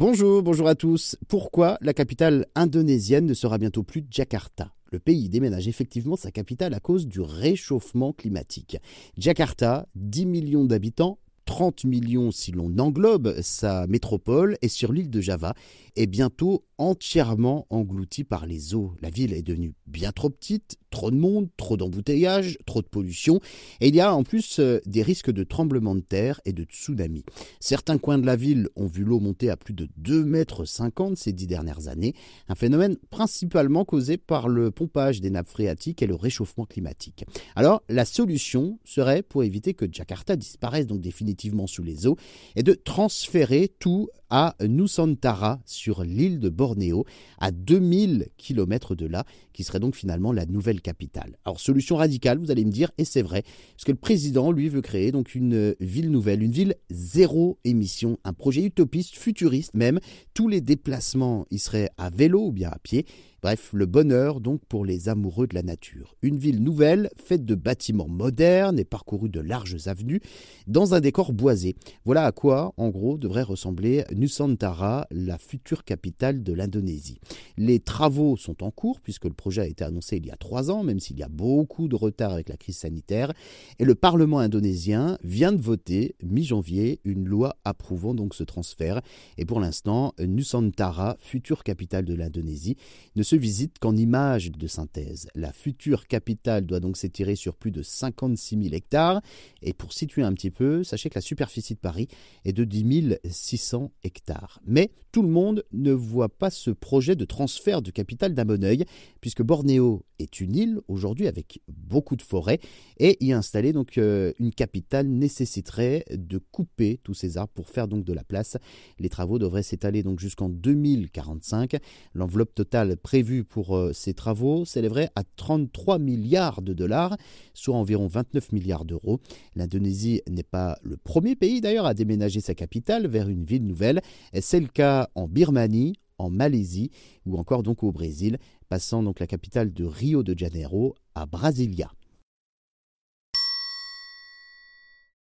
Bonjour, bonjour à tous. Pourquoi la capitale indonésienne ne sera bientôt plus Jakarta? Le pays déménage effectivement sa capitale à cause du réchauffement climatique. Jakarta, 10 millions d'habitants, 30 millions si l'on englobe sa métropole, est sur l'île de Java est bientôt entièrement engloutie par les eaux. La ville est devenue bien trop petite, trop de monde, trop d'embouteillages, trop de pollution, et il y a en plus euh, des risques de tremblements de terre et de tsunami. Certains coins de la ville ont vu l'eau monter à plus de 2,50 mètres ces dix dernières années, un phénomène principalement causé par le pompage des nappes phréatiques et le réchauffement climatique. Alors, la solution serait, pour éviter que Jakarta disparaisse donc définitivement sous les eaux, et de transférer tout à Nusantara sur l'île de Bornéo, à 2000 km de là, qui serait donc finalement la nouvelle capitale. Alors solution radicale, vous allez me dire, et c'est vrai, parce que le président, lui, veut créer donc une ville nouvelle, une ville zéro émission, un projet utopiste, futuriste même. Tous les déplacements y seraient à vélo ou bien à pied. Bref, le bonheur donc pour les amoureux de la nature. Une ville nouvelle, faite de bâtiments modernes et parcourue de larges avenues, dans un décor boisé. Voilà à quoi, en gros, devrait ressembler Nusantara, la future capitale de l'Indonésie. Les travaux sont en cours, puisque le projet a été annoncé il y a trois ans, même s'il y a beaucoup de retard avec la crise sanitaire. Et le Parlement indonésien vient de voter, mi-janvier, une loi approuvant donc ce transfert. Et pour l'instant, Nusantara, future capitale de l'Indonésie, ne se visite qu'en image de synthèse. La future capitale doit donc s'étirer sur plus de 56 000 hectares. Et pour situer un petit peu, sachez que la superficie de Paris est de 10 600 hectares. Mais tout le monde ne voit pas ce projet de transfert de capitale d'un bon oeil, puisque Bornéo est une île aujourd'hui avec beaucoup de forêts, et y installer donc euh, une capitale nécessiterait de couper tous ces arbres pour faire donc de la place. Les travaux devraient s'étaler donc jusqu'en 2045. L'enveloppe totale prévue pour euh, ces travaux s'élèverait à 33 milliards de dollars, soit environ 29 milliards d'euros. L'Indonésie n'est pas le premier pays d'ailleurs à déménager sa capitale vers une ville nouvelle. C'est le cas en Birmanie, en Malaisie ou encore donc au Brésil, passant donc la capitale de Rio de Janeiro à Brasilia.